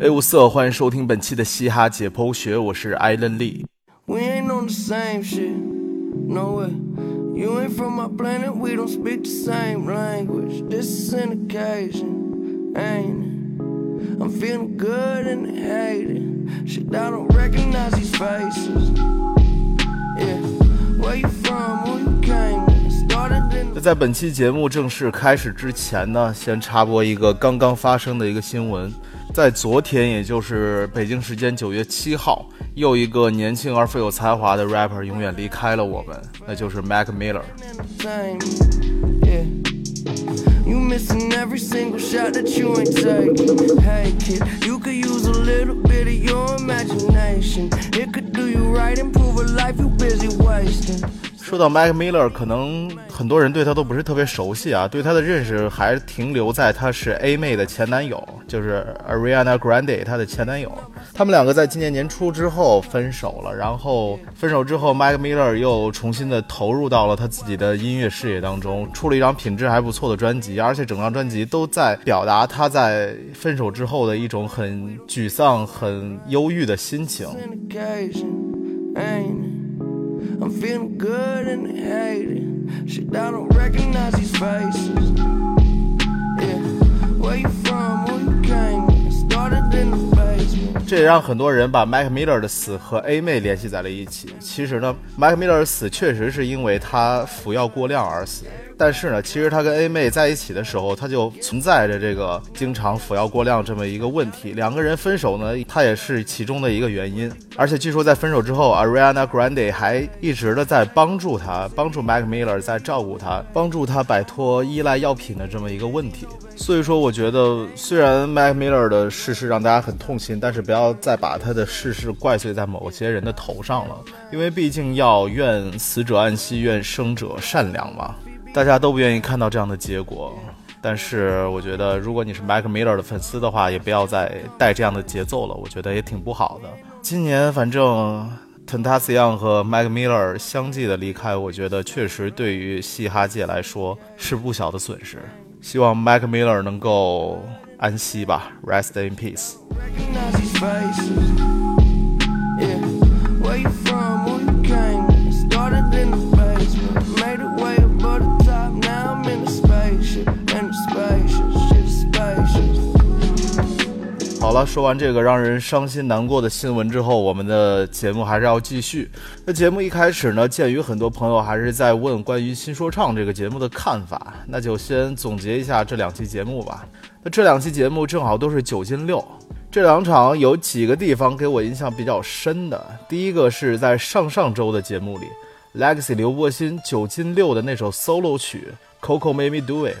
哎，五色，欢迎收听本期的嘻哈解剖学，我是艾伦利。We ain't on the same shit. No way. You ain't from my planet, we don't speak the same language. This is an occasion, ain't it? I'm feeling good and hated. Shit, I don't recognize these faces. Yeah, where you from? Who you came with? Started in 那在本期节目正式开始之前呢，先插播一个刚刚发生的一个新闻。在昨天，也就是北京时间九月七号，又一个年轻而富有才华的 rapper 永远离开了我们，那就是 Mac Miller。说到 mike miller 可能很多人对他都不是特别熟悉啊对他的认识还停留在他是 a 妹的前男友就是 ariana grande 她的前男友。他们两个在今年年初之后分手了然后分手之后 mike miller 又重新的投入到了他自己的音乐事业当中出了一张品质还不错的专辑而且整张专辑都在表达他在分手之后的一种很沮丧很忧郁的心情。I'm feeling good and hating. Shit, I don't recognize these faces. Yeah, where you from? Where you came with? Started in the basement. 这也让很多人把 Mac Miller 的死和 A 妹联系在了一起。其实呢，Mac Miller 的死确实是因为他服药过量而死。但是呢，其实他跟 A 妹在一起的时候，他就存在着这个经常服药过量这么一个问题。两个人分手呢，他也是其中的一个原因。而且据说在分手之后，Ariana Grande 还一直的在帮助他，帮助 Mac Miller 在照顾他，帮助他摆脱依赖药品的这么一个问题。所以说，我觉得虽然 Mac Miller 的逝世让大家很痛心，但是不要再把他的逝世怪罪在某些人的头上了，因为毕竟要愿死者安息，愿生者善良嘛。大家都不愿意看到这样的结果，但是我觉得，如果你是 Mac Miller 的粉丝的话，也不要再带这样的节奏了，我觉得也挺不好的。今年反正 Tentacion 和 Mac Miller 相继的离开，我觉得确实对于嘻哈界来说是不小的损失。希望 Mac Miller 能够安息吧，Rest in peace。说完这个让人伤心难过的新闻之后，我们的节目还是要继续。那节目一开始呢，鉴于很多朋友还是在问关于新说唱这个节目的看法，那就先总结一下这两期节目吧。那这两期节目正好都是九进六，这两场有几个地方给我印象比较深的。第一个是在上上周的节目里，Legacy 刘柏辛九进六的那首 solo 曲《Coco Made Me Do It》。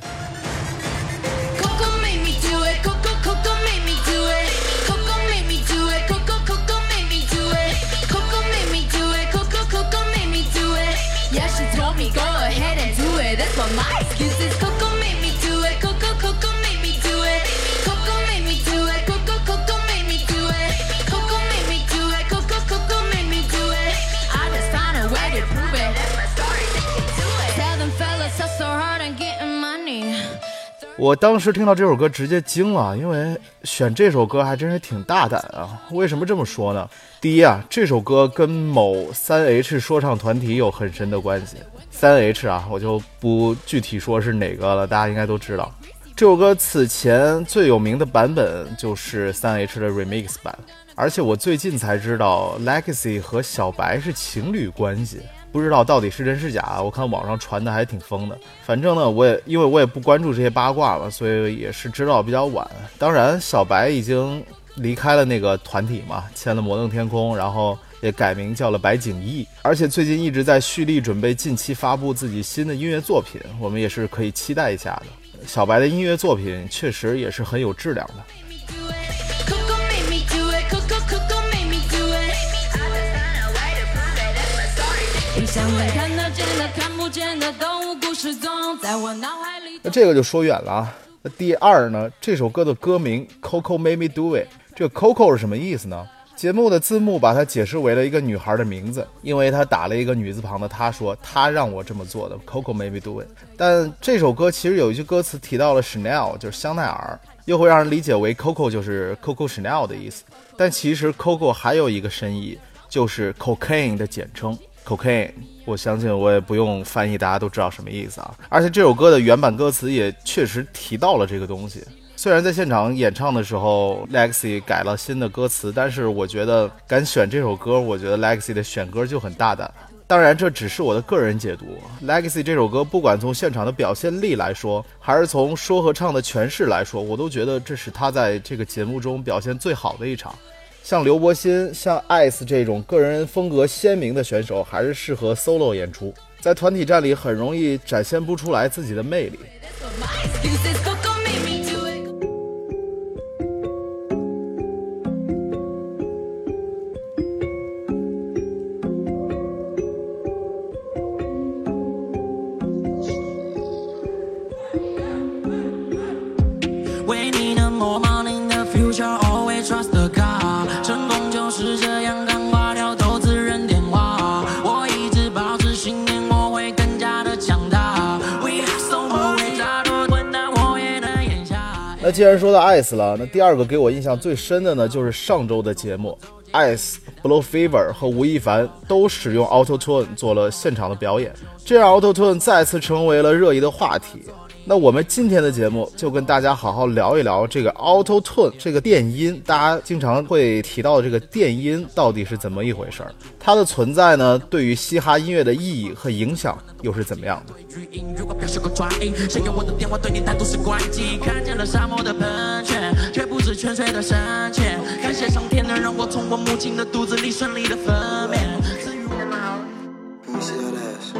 我当时听到这首歌直接惊了，因为选这首歌还真是挺大胆啊！为什么这么说呢？第一啊，这首歌跟某三 H 说唱团体有很深的关系。三 H 啊，我就不具体说是哪个了，大家应该都知道。这首歌此前最有名的版本就是三 H 的 remix 版，而且我最近才知道 Legacy 和小白是情侣关系。不知道到底是真是假，我看网上传的还挺疯的。反正呢，我也因为我也不关注这些八卦了，所以也是知道比较晚。当然，小白已经离开了那个团体嘛，签了摩登天空，然后也改名叫了白景逸，而且最近一直在蓄力准备近期发布自己新的音乐作品，我们也是可以期待一下的。小白的音乐作品确实也是很有质量的。你像能看得见的、看不见的动物故事中，在我脑海里。那这个就说远了啊。那第二呢，这首歌的歌名《Coco Made Me Do It》，这个 Coco 是什么意思呢？节目的字幕把它解释为了一个女孩的名字，因为她打了一个女字旁的，她说她让我这么做的，Coco made me do it。但这首歌其实有一句歌词提到了 Chanel，就是香奈儿，又会让人理解为 Coco 就是 Coco Chanel 的意思。但其实 Coco 还有一个深意，就是 cocaine 的简称 cocaine。我相信我也不用翻译，大家都知道什么意思啊。而且这首歌的原版歌词也确实提到了这个东西。虽然在现场演唱的时候，Lexi 改了新的歌词，但是我觉得敢选这首歌，我觉得 Lexi 的选歌就很大胆。当然，这只是我的个人解读。Lexi 这首歌，不管从现场的表现力来说，还是从说和唱的诠释来说，我都觉得这是他在这个节目中表现最好的一场。像刘伯欣、像 Ice 这种个人风格鲜明的选手，还是适合 solo 演出，在团体战里很容易展现不出来自己的魅力。那既然说到 Ice 了，那第二个给我印象最深的呢，就是上周的节目，Ice、Blow Fever 和吴亦凡都使用 Auto Tune 做了现场的表演，这让 Auto Tune 再次成为了热议的话题。那我们今天的节目就跟大家好好聊一聊这个 Auto Tune 这个电音，大家经常会提到的这个电音到底是怎么一回事儿？它的存在呢，对于嘻哈音乐的意义和影响又是怎么样的？语音如果表示过抓音，谁给我的电话对你态度是关机？看见了沙漠的喷泉，却不知泉水的深浅。感谢上天能让我从我母亲的肚子里顺利的分娩。至于我 Let me see that ass.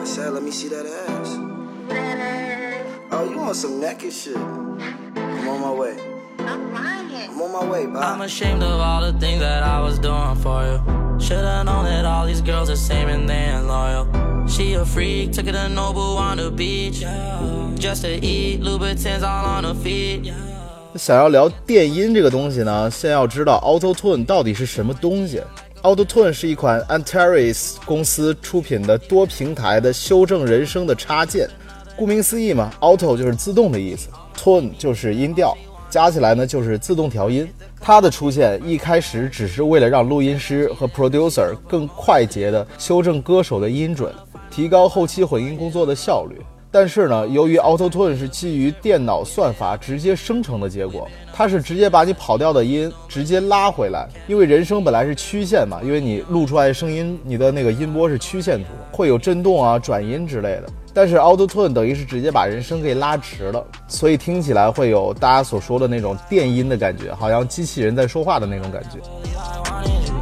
I said, let me see that ass. Oh, you want some naked shit? I'm on my way. I'm on my way, I'm bye. ashamed of all the things that I was doing for you. Should've known that all these girls are same and they ain't loyal. She a freak, took her to Noble on the beach. Just to eat, Louboutins all on her feet. 想要聊电音这个东西呢，先要知道 Auto Tune 到底是什么东西。Auto Tune 是一款 Antares 公司出品的多平台的修正人声的插件。顾名思义嘛，Auto 就是自动的意思，tone 就是音调，加起来呢就是自动调音。它的出现一开始只是为了让录音师和 producer 更快捷地修正歌手的音准，提高后期混音工作的效率。但是呢，由于 Auto Tune 是基于电脑算法直接生成的结果，它是直接把你跑调的音直接拉回来。因为人声本来是曲线嘛，因为你录出来声音，你的那个音波是曲线图，会有震动啊、转音之类的。但是 Auto Tune 等于是直接把人声给拉直了，所以听起来会有大家所说的那种电音的感觉，好像机器人在说话的那种感觉。I wanted you.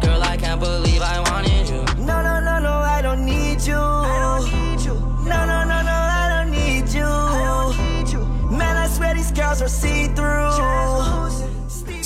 Girl,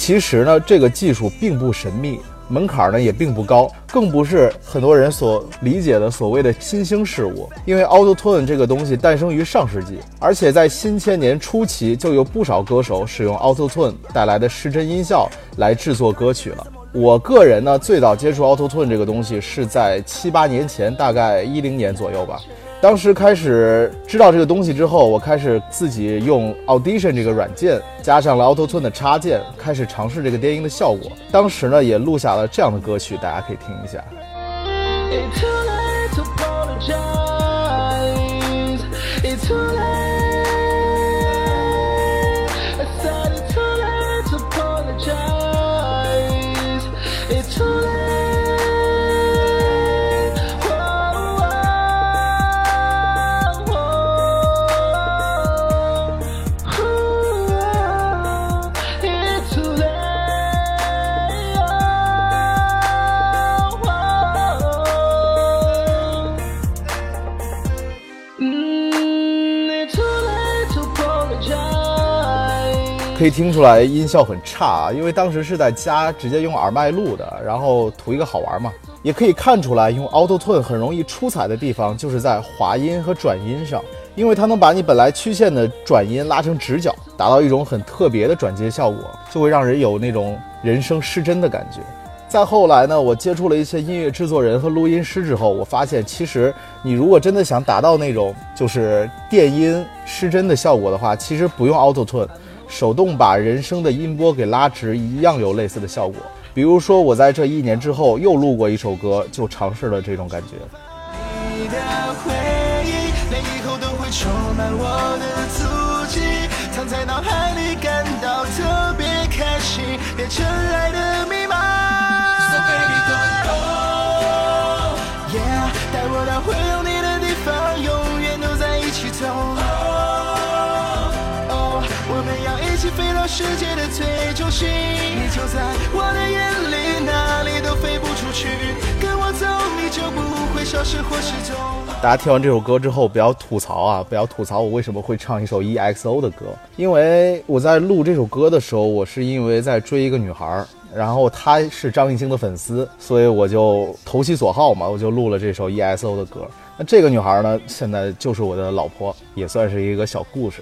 其实呢，这个技术并不神秘，门槛呢也并不高，更不是很多人所理解的所谓的新兴事物。因为 Auto Tune 这个东西诞生于上世纪，而且在新千年初期就有不少歌手使用 Auto Tune 带来的失真音效来制作歌曲了。我个人呢，最早接触 Auto Tune 这个东西是在七八年前，大概一零年左右吧。当时开始知道这个东西之后，我开始自己用 Audition 这个软件，加上了 Auto Tune 的插件，开始尝试这个电音的效果。当时呢，也录下了这样的歌曲，大家可以听一下。可以听出来音效很差啊，因为当时是在家直接用耳麦录的，然后图一个好玩嘛。也可以看出来，用 Auto Tune 很容易出彩的地方就是在滑音和转音上，因为它能把你本来曲线的转音拉成直角，达到一种很特别的转接效果，就会让人有那种人声失真的感觉。再后来呢，我接触了一些音乐制作人和录音师之后，我发现其实你如果真的想达到那种就是电音失真的效果的话，其实不用 Auto Tune，手动把人声的音波给拉直，一样有类似的效果。比如说，我在这一年之后又录过一首歌，就尝试了这种感觉。你的回忆，连以后都会充满我的足迹，藏在脑海里，感到特别开心，变成爱的密码。世界的最中心，你就在我的眼里，哪里都飞不出去。跟我走，你就不会消失或失踪。大家听完这首歌之后，不要吐槽啊！不要吐槽我为什么会唱一首 EXO 的歌，因为我在录这首歌的时候，我是因为在追一个女孩，然后她是张艺兴的粉丝，所以我就投其所好嘛，我就录了这首 EXO 的歌。那这个女孩呢，现在就是我的老婆，也算是一个小故事。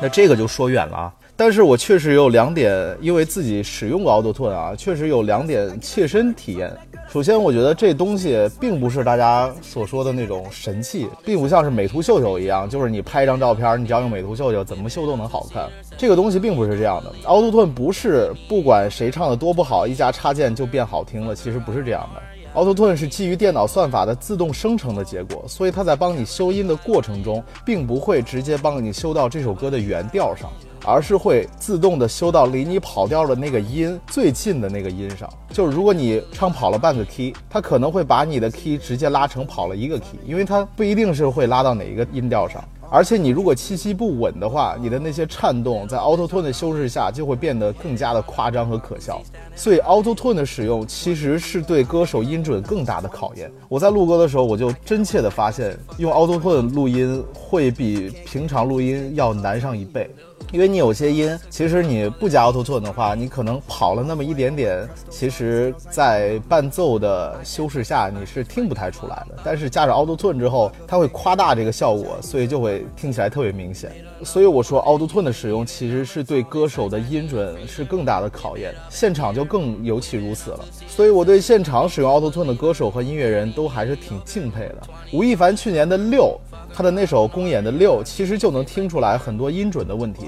那这个就说远了啊。但是我确实有两点，因为自己使用过 Auto Tune 啊，确实有两点切身体验。首先，我觉得这东西并不是大家所说的那种神器，并不像是美图秀秀一样，就是你拍一张照片，你只要用美图秀秀，怎么秀都能好看。这个东西并不是这样的，Auto Tune 不是不管谁唱的多不好，一加插件就变好听了，其实不是这样的。Auto Tune 是基于电脑算法的自动生成的结果，所以它在帮你修音的过程中，并不会直接帮你修到这首歌的原调上，而是会自动的修到离你跑调的那个音最近的那个音上。就是如果你唱跑了半个 key，它可能会把你的 key 直接拉成跑了一个 key，因为它不一定是会拉到哪一个音调上。而且你如果气息不稳的话，你的那些颤动在 Auto Tune 的修饰下就会变得更加的夸张和可笑。所以 Auto Tune 的使用其实是对歌手音准更大的考验。我在录歌的时候，我就真切的发现，用 Auto Tune 录音会比平常录音要难上一倍。因为你有些音，其实你不加 Auto Tune 的话，你可能跑了那么一点点，其实，在伴奏的修饰下，你是听不太出来的。但是加上 Auto Tune 之后，它会夸大这个效果，所以就会听起来特别明显。所以我说 Auto Tune 的使用其实是对歌手的音准是更大的考验，现场就更尤其如此了。所以我对现场使用 Auto Tune 的歌手和音乐人都还是挺敬佩的。吴亦凡去年的六。他的那首公演的六，其实就能听出来很多音准的问题。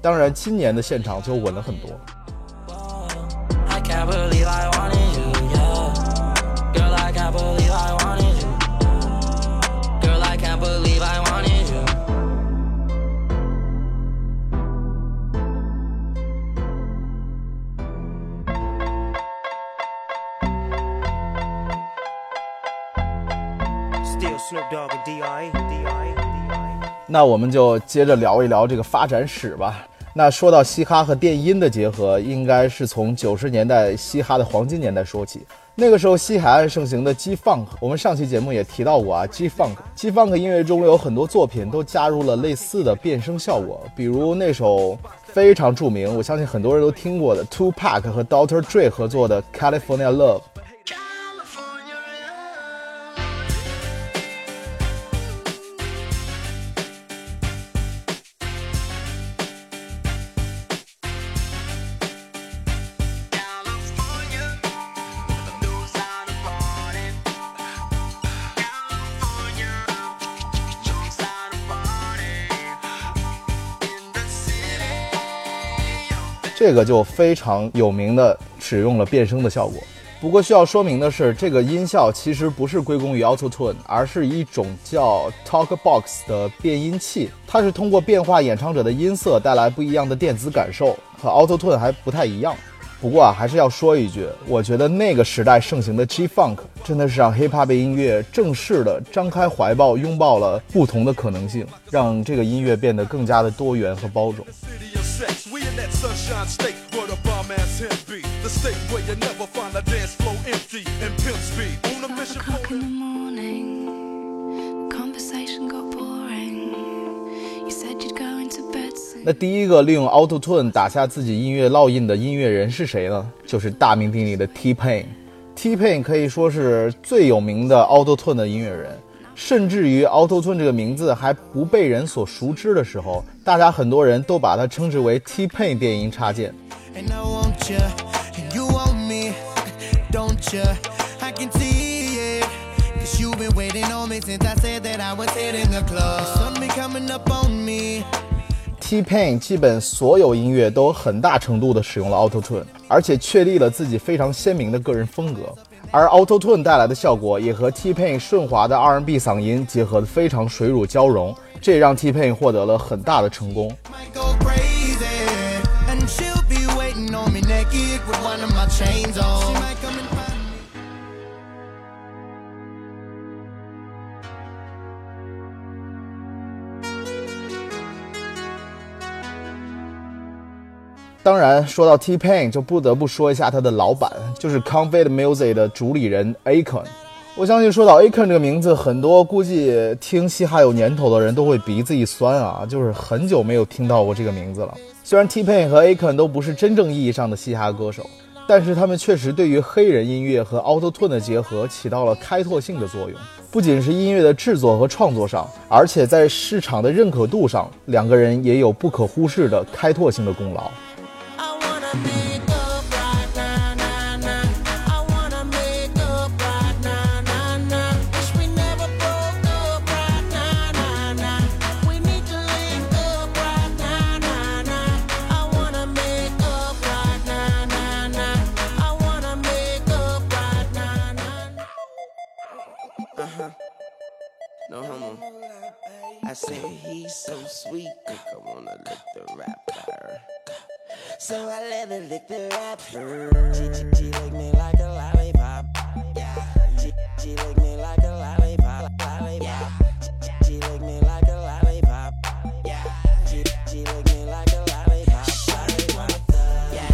当然，今年的现场就稳了很多。那我们就接着聊一聊这个发展史吧。那说到嘻哈和电音的结合，应该是从九十年代嘻哈的黄金年代说起。那个时候西海岸盛行的 G Funk，我们上期节目也提到过啊。G Funk，G Funk 音乐中有很多作品都加入了类似的变声效果，比如那首非常著名，我相信很多人都听过的 Two Pack 和 Dr. Dre 合作的 California Love。这个就非常有名的使用了变声的效果。不过需要说明的是，这个音效其实不是归功于 Auto Tune，而是一种叫 Talk Box 的变音器，它是通过变化演唱者的音色带来不一样的电子感受，和 Auto Tune 还不太一样。不过啊，还是要说一句，我觉得那个时代盛行的 G Funk 真的是让 Hip Hop 音乐正式的张开怀抱，拥抱了不同的可能性，让这个音乐变得更加的多元和包容。Sunshine state where the bomb ass him be. The state where you never find a dance floor empty and pimp speed. On a mission for in the morning. morning. The conversation got boring. You said you'd go into bed soon. 那第一个利用 Auto Tune 打下自己音乐烙印的音乐人是谁呢？就是大名鼎鼎的 T Pain。T Pain 可以说是最有名的 Auto Tune 的音乐人，甚至于 Auto Tune 这个名字还不被人所熟知的时候，大家很多人都把它称之为 T Pain 电音插件。And I want you, and you want me, don't you? I can see it. Cause you've been waiting on me since I said that I was hitting the club. Sun been coming up on me. T Pain 基本所有音乐都很大程度的使用了 Auto Tune，而且确立了自己非常鲜明的个人风格。而 Auto Tune 带来的效果也和 T Pain 顺滑的 R&B 嗓音结合的非常水乳交融，这也让 T Pain 获得了很大的成功。当然，说到 T Pain，就不得不说一下他的老板，就是 Convict Music 的主理人 Akon。我相信说到 Akon 这个名字，很多估计听嘻哈有年头的人都会鼻子一酸啊，就是很久没有听到过这个名字了。虽然 T Pain 和 Akon 都不是真正意义上的嘻哈歌手，但是他们确实对于黑人音乐和 Auto Tune 的结合起到了开拓性的作用。不仅是音乐的制作和创作上，而且在市场的认可度上，两个人也有不可忽视的开拓性的功劳。I wanna make say he's so sweet, think I wanna lick the rapper. So I let her lick the rapper. She, she, she lick me like a lollipop. Yeah. She, she lick me like a lollipop. Lollipop. Yeah. She, she lick me like a lollipop. Lollipop. Yeah.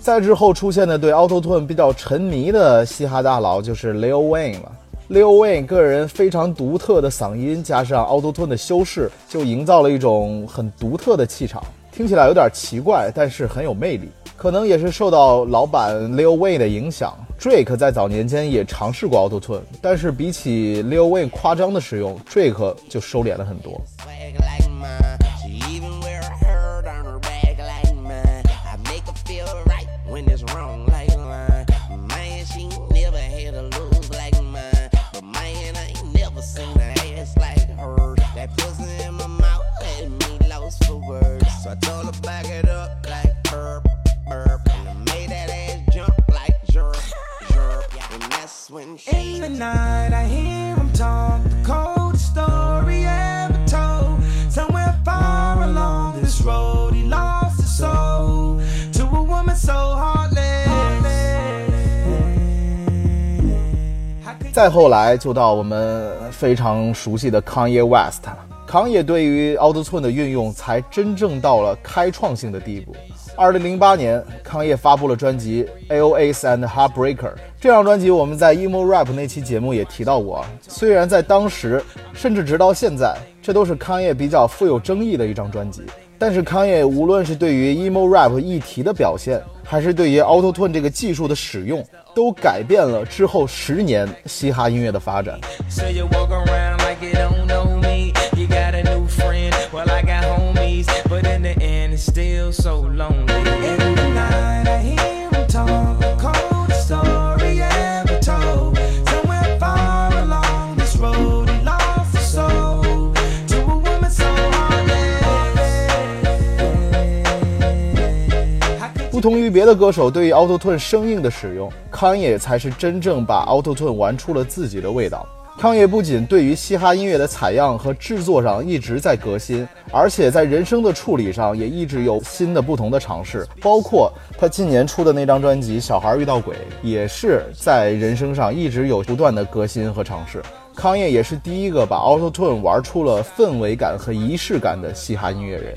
再之后出现的对 Auto Tune 比较沉迷的嘻哈大佬就是 Lil Wayne 了。Lil Wayne 个人非常独特的嗓音，加上 Auto Tune 的修饰，就营造了一种很独特的气场，听起来有点奇怪，但是很有魅力。可能也是受到老板 Lil Wayne 的影响，Drake 在早年间也尝试过 Auto Tune，但是比起 Lil Wayne 夸张的使用，Drake 就收敛了很多。再后来就到我们非常熟悉的 Kanye West 了。康也对于 Auto Tune 的运用才真正到了开创性的地步。二零零八年，康也发布了专辑《A.O.S. and Heartbreaker》。这张专辑我们在 emo rap 那期节目也提到过。虽然在当时，甚至直到现在，这都是康也比较富有争议的一张专辑。但是康也无论是对于 emo rap 议题的表现，还是对于 Auto Tune 这个技术的使用，都改变了之后十年嘻哈音乐的发展。So 同于别的歌手对于 Auto Tune 生硬的使用，康也才是真正把 Auto Tune 玩出了自己的味道。康也不仅对于嘻哈音乐的采样和制作上一直在革新，而且在人声的处理上也一直有新的不同的尝试，包括他今年出的那张专辑《小孩遇到鬼》，也是在人声上一直有不断的革新和尝试。康也也是第一个把 Auto Tune 玩出了氛围感和仪式感的嘻哈音乐人。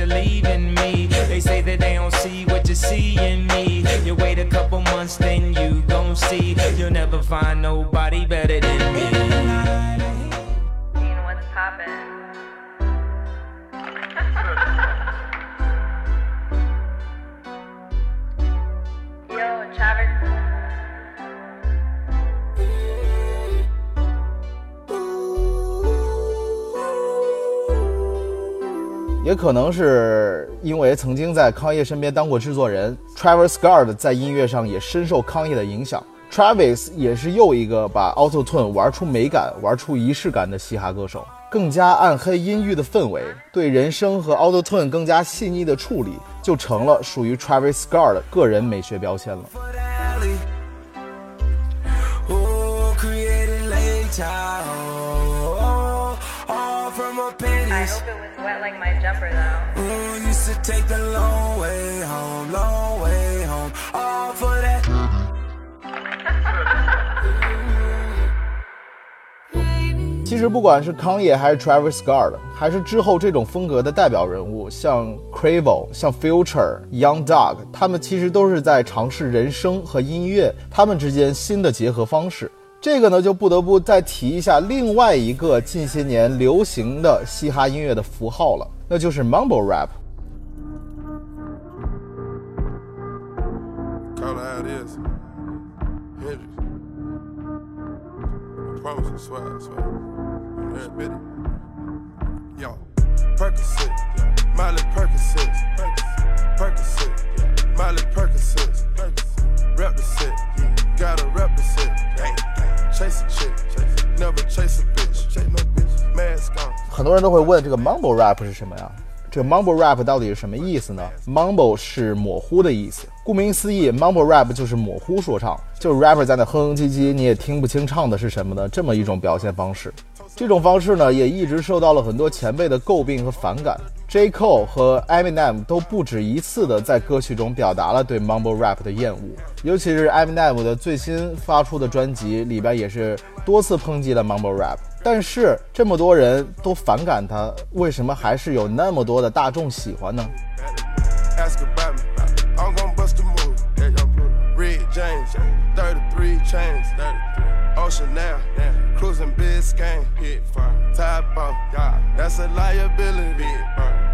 are leaving me. They say that they don't see what you see in me. You wait a couple months, then you gon' see. You'll never find nobody better than me. 也可能是因为曾经在康业身边当过制作人，Travis Scott 在音乐上也深受康业的影响。Travis 也是又一个把 Auto Tune 玩出美感、玩出仪式感的嘻哈歌手，更加暗黑阴郁的氛围，对人声和 Auto Tune 更加细腻的处理，就成了属于 Travis Scott 的个人美学标签了。Like my jumper though. Oh, used to take the long way home, long way home. All for that. 其实不管是康也还是 Travis Scott，还是之后这种风格的代表人物，像 Cravo、像 Future、Young Dog，他们其实都是在尝试人声和音乐他们之间新的结合方式。这个呢，就不得不再提一下另外一个近些年流行的嘻哈音乐的符号了，那就是 Mumble Rap。Percocet, Miley Percocet, Percocet, Miley Percocet, 很多人都会问这个 mumble rap 是什么呀？这个 mumble rap 到底是什么意思呢？mumble 是模糊的意思，顾名思义，mumble rap 就是模糊说唱，就是 rapper 在那哼哼唧唧，你也听不清唱的是什么的这么一种表现方式。这种方式呢，也一直受到了很多前辈的诟病和反感。J. Cole 和 Eminem 都不止一次的在歌曲中表达了对 mumble rap 的厌恶，尤其是 Eminem 的最新发出的专辑里边也是多次抨击了 mumble rap。但是这么多人都反感他，为什么还是有那么多的大众喜欢呢？James, 33 chains, Ocean now, cruising Biscayne, hit fire, top off, that's a liability.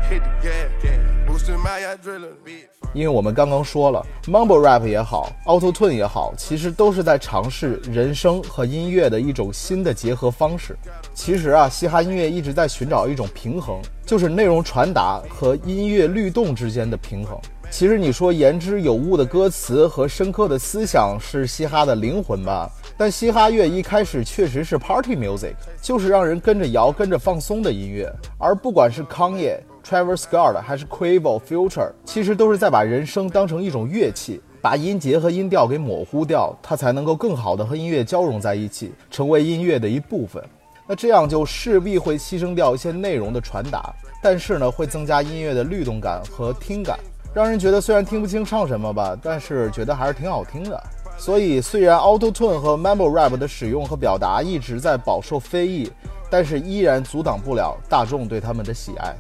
Hit the gas, boosting my adrenaline. 因为我们刚刚说了，mumble rap 也好，auto tune 也好，其实都是在尝试人声和音乐的一种新的结合方式。其实啊，嘻哈音乐一直在寻找一种平衡，就是内容传达和音乐律动之间的平衡。其实你说言之有物的歌词和深刻的思想是嘻哈的灵魂吧？但嘻哈乐一开始确实是 party music，就是让人跟着摇、跟着放松的音乐。而不管是康业、Travis Scott 还是 Quavo、Future，其实都是在把人声当成一种乐器，把音节和音调给模糊掉，它才能够更好的和音乐交融在一起，成为音乐的一部分。那这样就势必会牺牲掉一些内容的传达，但是呢，会增加音乐的律动感和听感，让人觉得虽然听不清唱什么吧，但是觉得还是挺好听的。所以，虽然 Auto Tune 和 Mumble Rap 的使用和表达一直在饱受非议，但是依然阻挡不了大众对他们的喜爱。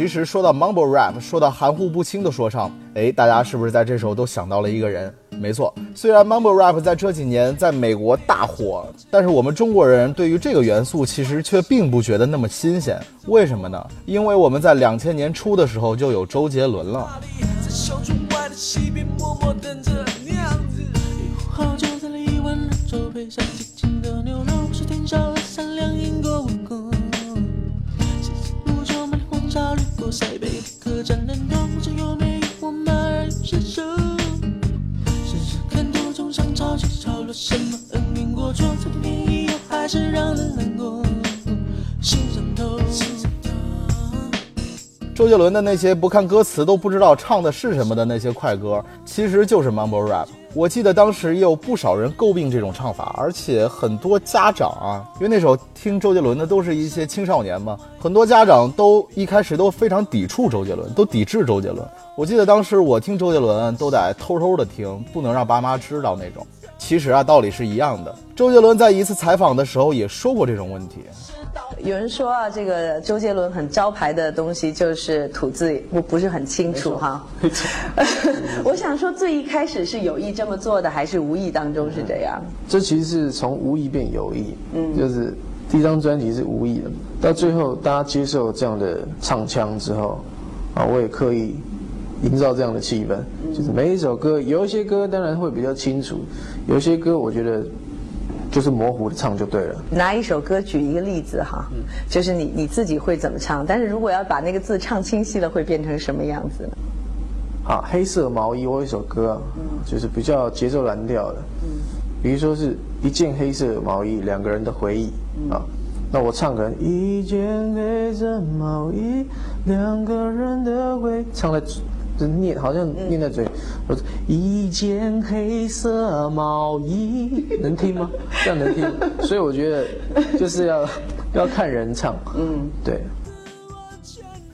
其实说到 Mumble Rap，说到含糊不清的说唱，哎，大家是不是在这时候都想到了一个人？没错，虽然 Mumble Rap 在这几年在美国大火，但是我们中国人对于这个元素其实却并不觉得那么新鲜。为什么呢？因为我们在两千年初的时候就有周杰伦了。塞北客栈人头，这有我马儿有身手？时时看途中上潮起潮落，什么恩怨过错，这点便宜又还是让人难过，心上头。周杰伦的那些不看歌词都不知道唱的是什么的那些快歌，其实就是 Mumble Rap。我记得当时也有不少人诟病这种唱法，而且很多家长啊，因为那时候听周杰伦的都是一些青少年嘛，很多家长都一开始都非常抵触周杰伦，都抵制周杰伦。我记得当时我听周杰伦都得偷偷的听，不能让爸妈知道那种。其实啊，道理是一样的。周杰伦在一次采访的时候也说过这种问题。有人说啊，这个周杰伦很招牌的东西就是吐字不不是很清楚哈。我想说，最一开始是有意这么做的，还是无意当中是这样？这其实是从无意变有意，嗯，就是第一张专辑是无意的，到最后大家接受这样的唱腔之后，啊，我也刻意营造这样的气氛，就是每一首歌，有一些歌当然会比较清楚，有一些歌我觉得就是模糊的唱就对了。拿一首歌举一个例子哈，就是你你自己会怎么唱？但是如果要把那个字唱清晰了，会变成什么样子呢？好，黑色毛衣，我有一首歌啊，就是比较节奏蓝调的，比如说是一件黑色毛衣，两个人的回忆啊。那我唱可能一件黑色毛衣，两个人的回忆，唱在就念好像念在嘴，我说一件黑色毛衣，能听吗？这样能听？所以我觉得就是要要看人唱，嗯，对。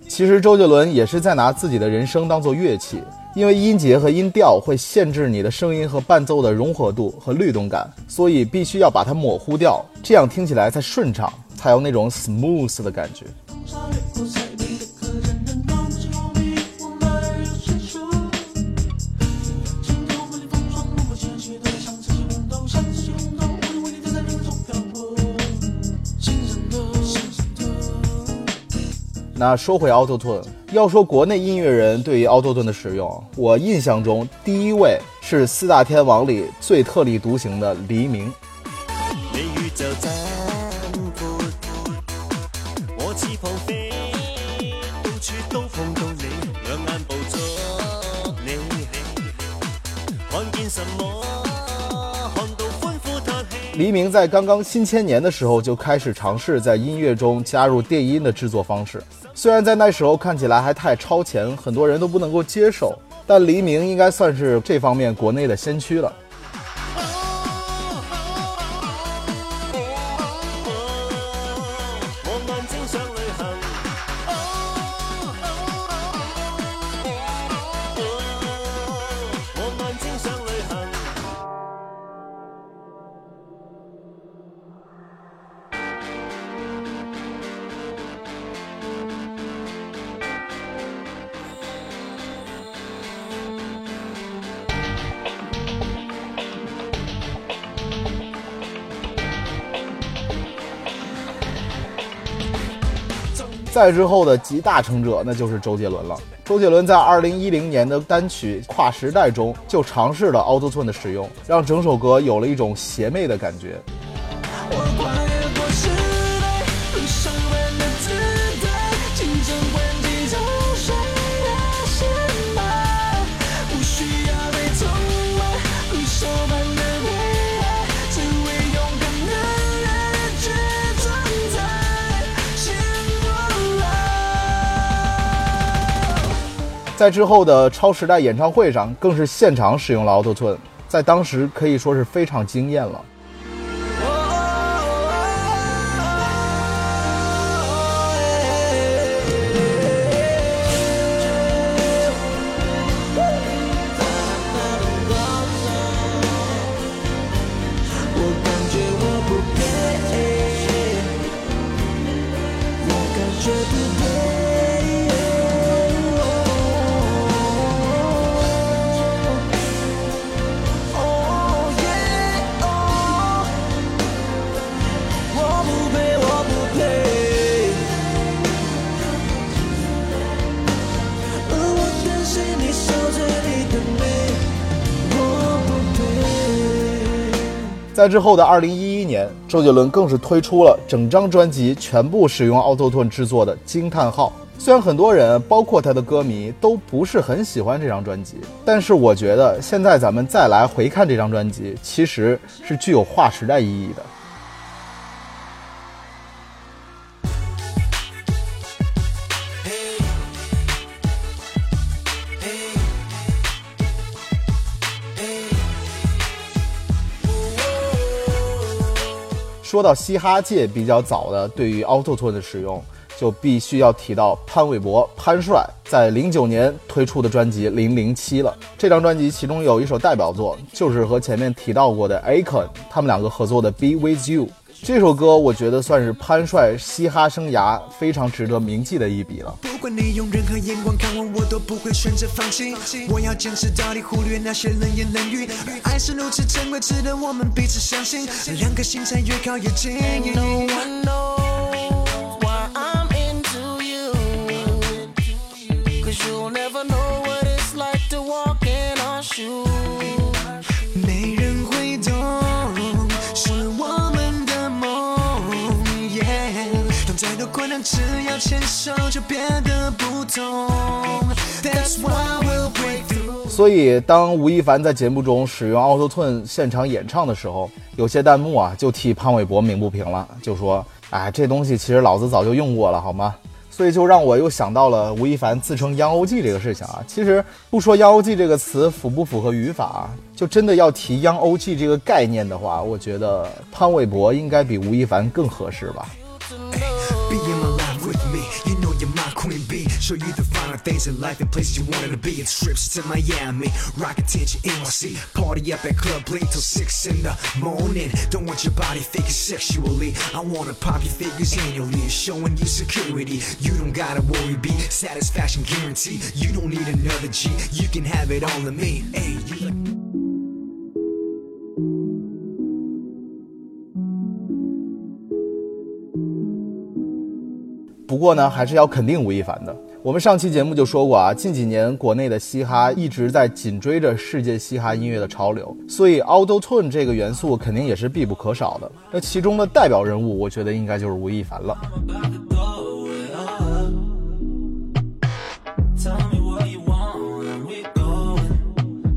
其实周杰伦也是在拿自己的人声当做乐器，因为音节和音调会限制你的声音和伴奏的融合度和律动感，所以必须要把它模糊掉，这样听起来才顺畅，才有那种 smooth 的感觉。那说回 Auto Tune，要说国内音乐人对于 Auto Tune 的使用，我印象中第一位是四大天王里最特立独行的黎明。黎明在刚刚新千年的时候就开始尝试在音乐中加入电音的制作方式，虽然在那时候看起来还太超前，很多人都不能够接受，但黎明应该算是这方面国内的先驱了。再之后的集大成者，那就是周杰伦了。周杰伦在二零一零年的单曲《跨时代》中就尝试了 Auto Tune 的使用，让整首歌有了一种邪魅的感觉。在之后的超时代演唱会上，更是现场使用了 Auto Tune，在当时可以说是非常惊艳了。在之后的二零一一年，周杰伦更是推出了整张专辑全部使用 Auto Tune 制作的《惊叹号》。虽然很多人，包括他的歌迷，都不是很喜欢这张专辑，但是我觉得现在咱们再来回看这张专辑，其实是具有划时代意义的。说到嘻哈界比较早的对于 Auto Tune 的使用，就必须要提到潘玮柏、潘帅在零九年推出的专辑《零零七》了。这张专辑其中有一首代表作，就是和前面提到过的 Akon 他们两个合作的《Be With You》。这首歌我觉得算是潘帅嘻哈生涯非常值得铭记的一笔了。不管你用任何眼光看我，我都不会选择放弃。我要坚持到底，忽略那些冷言冷语。爱是如此珍贵，值得我们彼此相信，两颗心才越靠越近。No one knows 只要牵手就变得不同。That's why we break through。所以，当吴亦凡在节目中使用 Auto Tune 现场演唱的时候，有些弹幕啊就替潘玮柏鸣不平了，就说：“哎，这东西其实老子早就用过了，好吗？”所以就让我又想到了吴亦凡自称 Young 这个事情啊。其实不说 Young 这个词符不符合语法，就真的要提 Young OG 这个概念的话，我觉得潘玮柏应该比吴亦凡更合适吧。Show you the finer things in life and places you wanted to be. It's trips to Miami, rock attention, NYC. Party up at Club Blink till 6 in the morning. Don't want your body thinking sexually. I wanna pop your figures annually, showing you security. You don't gotta worry, be satisfaction guarantee. You don't need another G, you can have it all in me. Hey, you like. 我们上期节目就说过啊，近几年国内的嘻哈一直在紧追着世界嘻哈音乐的潮流，所以 Auto Tune 这个元素肯定也是必不可少的。那其中的代表人物，我觉得应该就是吴亦凡了。Tell me what you want, when we going.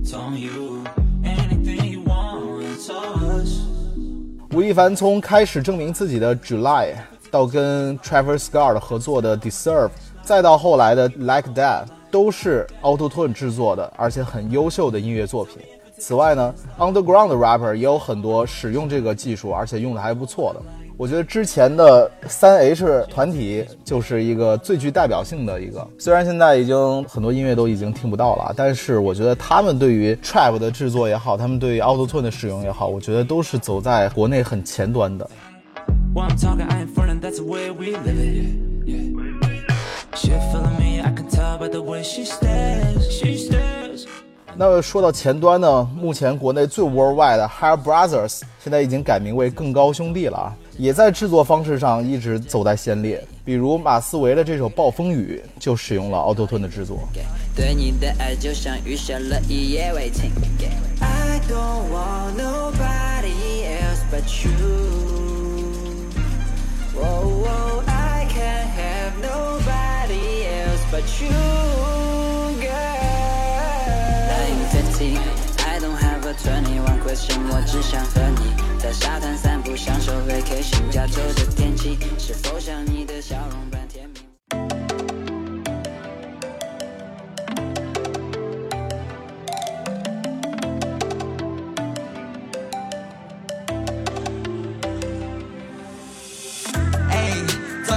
Tell you anything you want, it's us. 吴亦凡从开始证明自己的 July，到跟 Travis Scott 合作的 Deserve，再到后来的 Like That，都是 Auto Tune 制作的，而且很优秀的音乐作品。此外呢，Underground rapper 也有很多使用这个技术，而且用的还不错的。我觉得之前的三 H 团体就是一个最具代表性的一个，虽然现在已经很多音乐都已经听不到了，但是我觉得他们对于 trap 的制作也好，他们对于 Auto Tune 的使用也好，我觉得都是走在国内很前端的。While 那说到前端呢，目前国内最 worldwide 的 Hair Brothers 现在已经改名为更高兄弟了啊，也在制作方式上一直走在先列。比如马思唯的这首《暴风雨》就使用了 Auto Tune 的制作。对你的爱就像雨下了一夜未停。I don't want nobody else but you. Whoa, whoa, I I have nobody else but you, girl. I'm 15, I don't have a 21 question，我只想和你在沙滩散步，享受 vacation。加州的天气是否像你的笑容般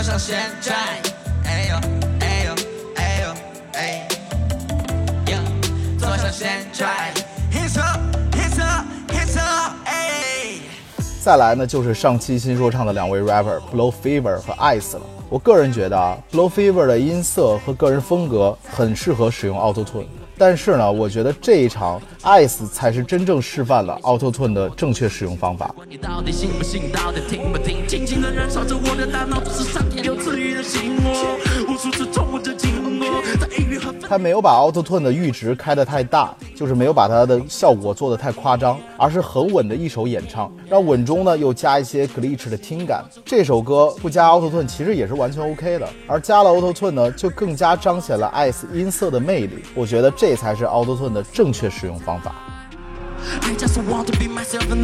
坐上旋转，哎呦哎呦哎呦哎，哟，坐上旋转，hits up hits up hits up，哎。再来呢，就是上期新说唱的两位 rapper Blow Fever 和 Ice 了。我个人觉得啊，Blow Fever 的音色和个人风格很适合使用 Auto Tune，但是呢，我觉得这一场 Ice 才是真正示范了 Auto Tune 的正确使用方法。你到底信不信？到底听不听？轻轻地燃烧着我的大脑，这是上天有赐予的信号，无数次重复着经过，在抑郁和愤他没有把 Auto Tune 的阈值开得太大，就是没有把它的效果做得太夸张，而是很稳的一首演唱，让稳中呢又加一些 glitch 的听感。这首歌不加 Auto Tune 其实也是完全 OK 的，而加了 Auto Tune 呢，就更加彰显了 Ice 音色的魅力。我觉得这才是 Auto Tune 的正确使用方法。I just want to be myself and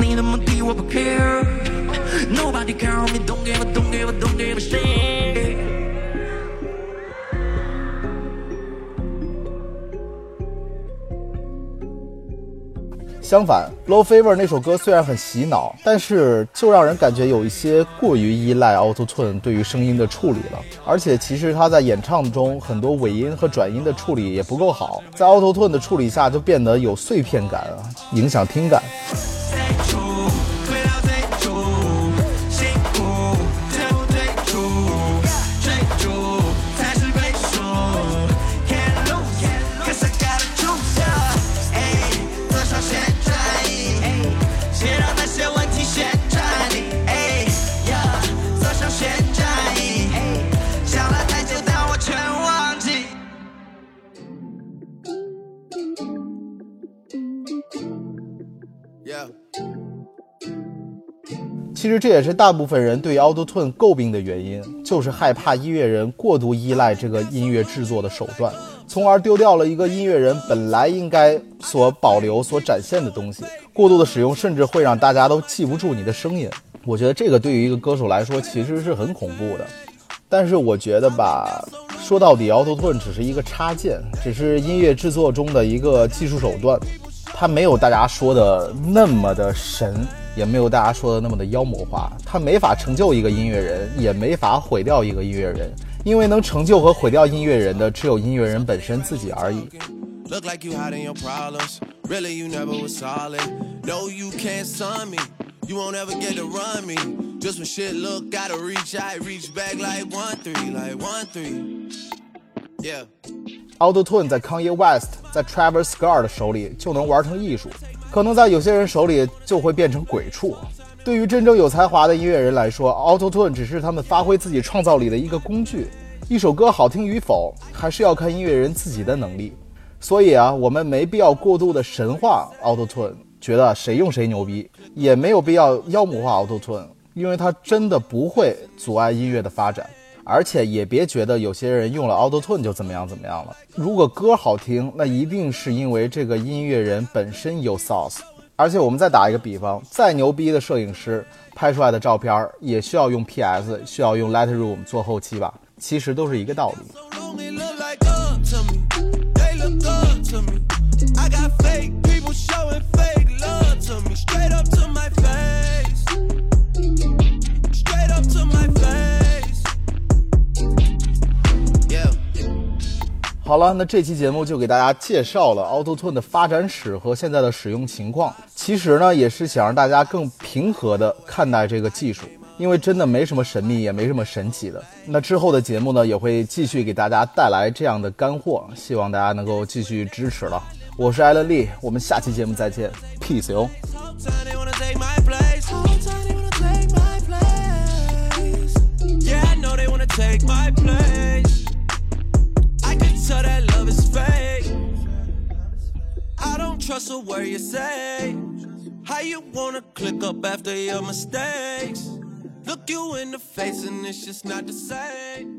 相反，Low Fever 那首歌虽然很洗脑，但是就让人感觉有一些过于依赖 Auto Tune 对于声音的处理了。而且其实他在演唱中很多尾音和转音的处理也不够好，在 Auto Tune 的处理下就变得有碎片感啊，影响听感。其实这也是大部分人对 Auto Tune 诟病的原因，就是害怕音乐人过度依赖这个音乐制作的手段，从而丢掉了一个音乐人本来应该所保留、所展现的东西。过度的使用甚至会让大家都记不住你的声音。我觉得这个对于一个歌手来说其实是很恐怖的。但是我觉得吧，说到底，Auto Tune 只是一个插件，只是音乐制作中的一个技术手段，它没有大家说的那么的神。也没有大家说的那么的妖魔化，它没法成就一个音乐人，也没法毁掉一个音乐人，因为能成就和毁掉音乐人的只有音乐人本身自己而已。Look like you hiding your problems. Really, you never was solid. No, you can't sun me. You won't ever get to run me. Just when shit look, gotta reach out, reach back like one three, like one three. Yeah. Auto Tune 在 Kanye West、在 Travis Scott 的手里就能玩成艺术。可能在有些人手里就会变成鬼畜。对于真正有才华的音乐人来说，Auto Tune 只是他们发挥自己创造力的一个工具。一首歌好听与否，还是要看音乐人自己的能力。所以啊，我们没必要过度的神化 Auto Tune，觉得谁用谁牛逼，也没有必要妖魔化 Auto Tune，因为它真的不会阻碍音乐的发展。而且也别觉得有些人用了 Auto Tune 就怎么样怎么样了。如果歌好听，那一定是因为这个音乐人本身有 sauce。而且我们再打一个比方，再牛逼的摄影师拍出来的照片也需要用 PS，需要用 Lightroom 做后期吧？其实都是一个道理。好了，那这期节目就给大家介绍了 Auto Tune 的发展史和现在的使用情况。其实呢，也是想让大家更平和的看待这个技术，因为真的没什么神秘，也没什么神奇的。那之后的节目呢，也会继续给大家带来这样的干货，希望大家能够继续支持了。我是艾伦利，我们下期节目再见，peace 哟。Tell that love is fake. I don't trust a word you say. How you wanna click up after your mistakes? Look you in the face and it's just not the same.